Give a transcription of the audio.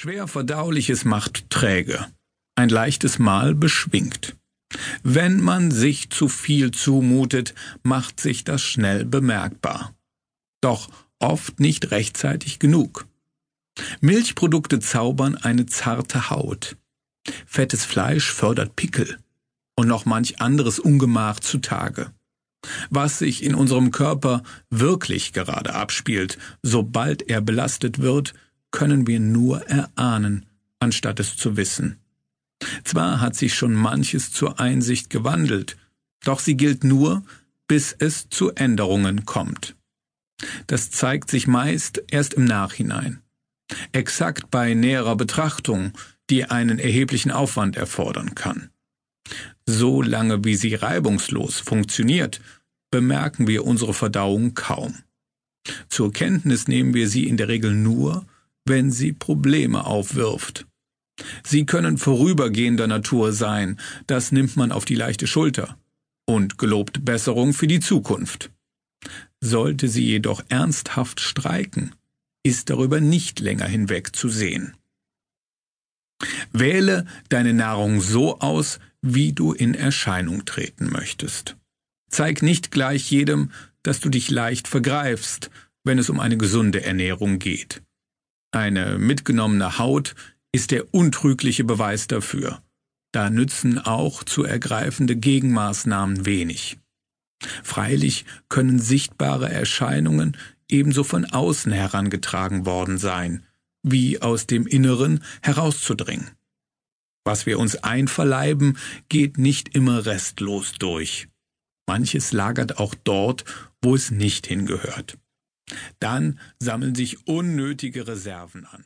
Schwer verdauliches macht träge, ein leichtes Mahl beschwingt. Wenn man sich zu viel zumutet, macht sich das schnell bemerkbar. Doch oft nicht rechtzeitig genug. Milchprodukte zaubern eine zarte Haut. Fettes Fleisch fördert Pickel und noch manch anderes Ungemach zutage. Was sich in unserem Körper wirklich gerade abspielt, sobald er belastet wird, können wir nur erahnen, anstatt es zu wissen. Zwar hat sich schon manches zur Einsicht gewandelt, doch sie gilt nur, bis es zu Änderungen kommt. Das zeigt sich meist erst im Nachhinein. Exakt bei näherer Betrachtung, die einen erheblichen Aufwand erfordern kann. So lange wie sie reibungslos funktioniert, bemerken wir unsere Verdauung kaum. Zur Kenntnis nehmen wir sie in der Regel nur, wenn sie Probleme aufwirft. Sie können vorübergehender Natur sein, das nimmt man auf die leichte Schulter und gelobt Besserung für die Zukunft. Sollte sie jedoch ernsthaft streiken, ist darüber nicht länger hinweg zu sehen. Wähle deine Nahrung so aus, wie du in Erscheinung treten möchtest. Zeig nicht gleich jedem, dass du dich leicht vergreifst, wenn es um eine gesunde Ernährung geht. Eine mitgenommene Haut ist der untrügliche Beweis dafür. Da nützen auch zu ergreifende Gegenmaßnahmen wenig. Freilich können sichtbare Erscheinungen ebenso von außen herangetragen worden sein, wie aus dem Inneren herauszudringen. Was wir uns einverleiben, geht nicht immer restlos durch. Manches lagert auch dort, wo es nicht hingehört. Dann sammeln sich unnötige Reserven an.